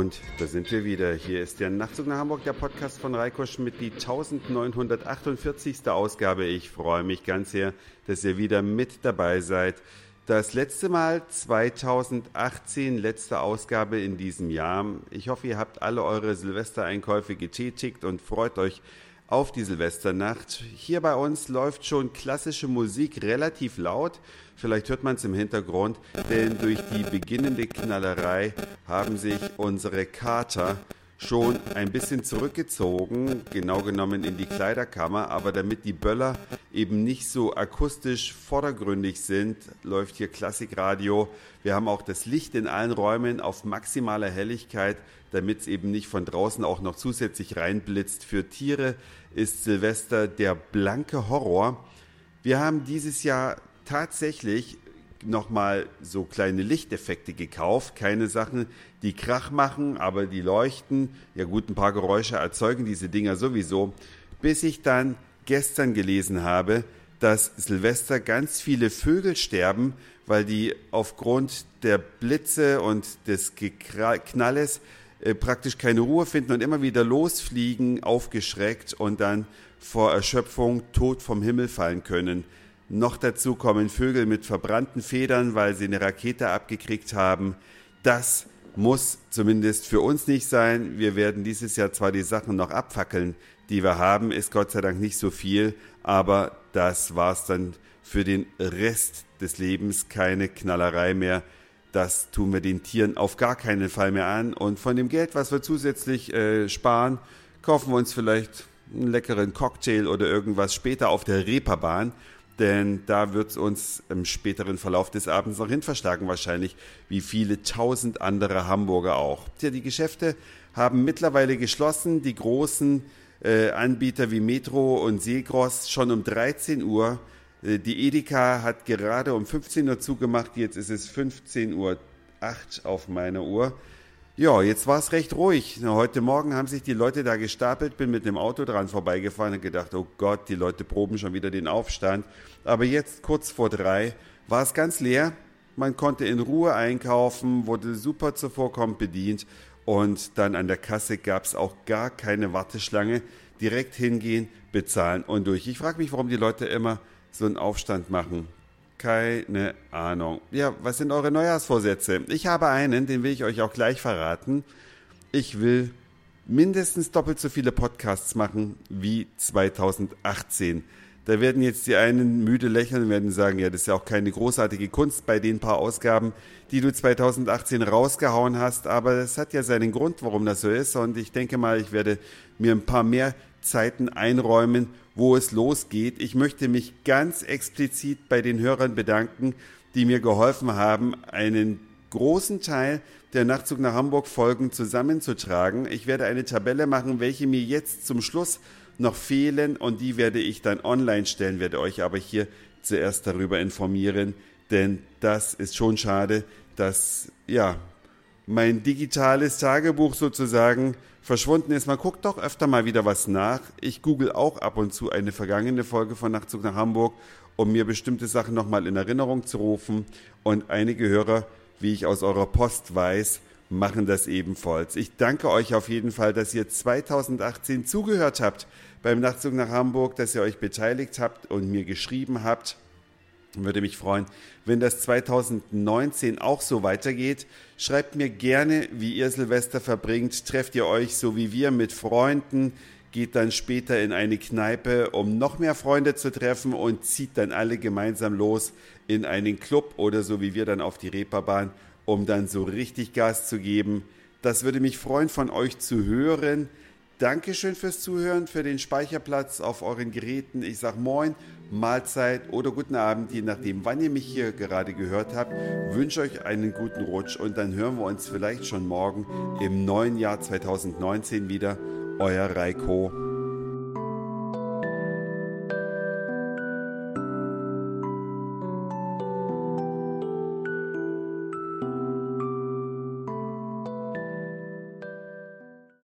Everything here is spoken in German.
Und da sind wir wieder. Hier ist der Nachtzug nach Hamburg, der Podcast von Reiko Schmidt, die 1948. Ausgabe. Ich freue mich ganz sehr, dass ihr wieder mit dabei seid. Das letzte Mal 2018, letzte Ausgabe in diesem Jahr. Ich hoffe, ihr habt alle eure Silvestereinkäufe getätigt und freut euch auf die Silvesternacht. Hier bei uns läuft schon klassische Musik relativ laut. Vielleicht hört man es im Hintergrund, denn durch die beginnende Knallerei haben sich unsere Kater schon ein bisschen zurückgezogen, genau genommen in die Kleiderkammer, aber damit die Böller eben nicht so akustisch vordergründig sind, läuft hier Klassikradio. Wir haben auch das Licht in allen Räumen auf maximaler Helligkeit, damit es eben nicht von draußen auch noch zusätzlich reinblitzt. Für Tiere ist Silvester der blanke Horror. Wir haben dieses Jahr tatsächlich nochmal so kleine Lichteffekte gekauft. Keine Sachen, die Krach machen, aber die leuchten. Ja gut, ein paar Geräusche erzeugen diese Dinger sowieso. Bis ich dann gestern gelesen habe, dass Silvester ganz viele Vögel sterben, weil die aufgrund der Blitze und des Knalles äh, praktisch keine Ruhe finden und immer wieder losfliegen, aufgeschreckt und dann vor Erschöpfung tot vom Himmel fallen können. Noch dazu kommen Vögel mit verbrannten Federn, weil sie eine Rakete abgekriegt haben. Das muss zumindest für uns nicht sein. Wir werden dieses Jahr zwar die Sachen noch abfackeln, die wir haben, ist Gott sei Dank nicht so viel, aber das war's dann für den Rest des Lebens keine Knallerei mehr. Das tun wir den Tieren auf gar keinen Fall mehr an. Und von dem Geld, was wir zusätzlich äh, sparen, kaufen wir uns vielleicht einen leckeren Cocktail oder irgendwas später auf der Reeperbahn denn da wird es uns im späteren Verlauf des Abends noch hin verschlagen, wahrscheinlich wie viele tausend andere Hamburger auch. Tja, die Geschäfte haben mittlerweile geschlossen, die großen äh, Anbieter wie Metro und Segross schon um 13 Uhr. Äh, die Edeka hat gerade um 15 Uhr zugemacht, jetzt ist es 15 Uhr 8 auf meiner Uhr. Ja, jetzt war es recht ruhig. Heute Morgen haben sich die Leute da gestapelt, bin mit dem Auto dran vorbeigefahren und gedacht, oh Gott, die Leute proben schon wieder den Aufstand. Aber jetzt kurz vor drei war es ganz leer. Man konnte in Ruhe einkaufen, wurde super zuvorkommend bedient und dann an der Kasse gab es auch gar keine Warteschlange. Direkt hingehen, bezahlen und durch. Ich frage mich, warum die Leute immer so einen Aufstand machen. Keine Ahnung. Ja, was sind eure Neujahrsvorsätze? Ich habe einen, den will ich euch auch gleich verraten. Ich will mindestens doppelt so viele Podcasts machen wie 2018. Da werden jetzt die einen müde lächeln und werden sagen, ja, das ist ja auch keine großartige Kunst bei den paar Ausgaben, die du 2018 rausgehauen hast, aber es hat ja seinen Grund, warum das so ist und ich denke mal, ich werde mir ein paar mehr Zeiten einräumen, wo es losgeht. Ich möchte mich ganz explizit bei den Hörern bedanken, die mir geholfen haben, einen großen Teil der Nachtzug nach Hamburg Folgen zusammenzutragen. Ich werde eine Tabelle machen, welche mir jetzt zum Schluss noch fehlen und die werde ich dann online stellen, werde euch aber hier zuerst darüber informieren, denn das ist schon schade, dass ja mein digitales Tagebuch sozusagen verschwunden ist. Man guckt doch öfter mal wieder was nach. Ich google auch ab und zu eine vergangene Folge von Nachtzug nach Hamburg, um mir bestimmte Sachen nochmal in Erinnerung zu rufen. Und einige Hörer, wie ich aus eurer Post weiß, machen das ebenfalls. Ich danke euch auf jeden Fall, dass ihr 2018 zugehört habt beim Nachtzug nach Hamburg, dass ihr euch beteiligt habt und mir geschrieben habt. Würde mich freuen, wenn das 2019 auch so weitergeht. Schreibt mir gerne, wie ihr Silvester verbringt. Trefft ihr euch so wie wir mit Freunden, geht dann später in eine Kneipe, um noch mehr Freunde zu treffen und zieht dann alle gemeinsam los in einen Club oder so wie wir dann auf die Reeperbahn, um dann so richtig Gas zu geben. Das würde mich freuen, von euch zu hören. Dankeschön fürs Zuhören, für den Speicherplatz auf euren Geräten. Ich sage Moin, Mahlzeit oder guten Abend, je nachdem, wann ihr mich hier gerade gehört habt. Wünsche euch einen guten Rutsch und dann hören wir uns vielleicht schon morgen im neuen Jahr 2019 wieder. Euer Reiko.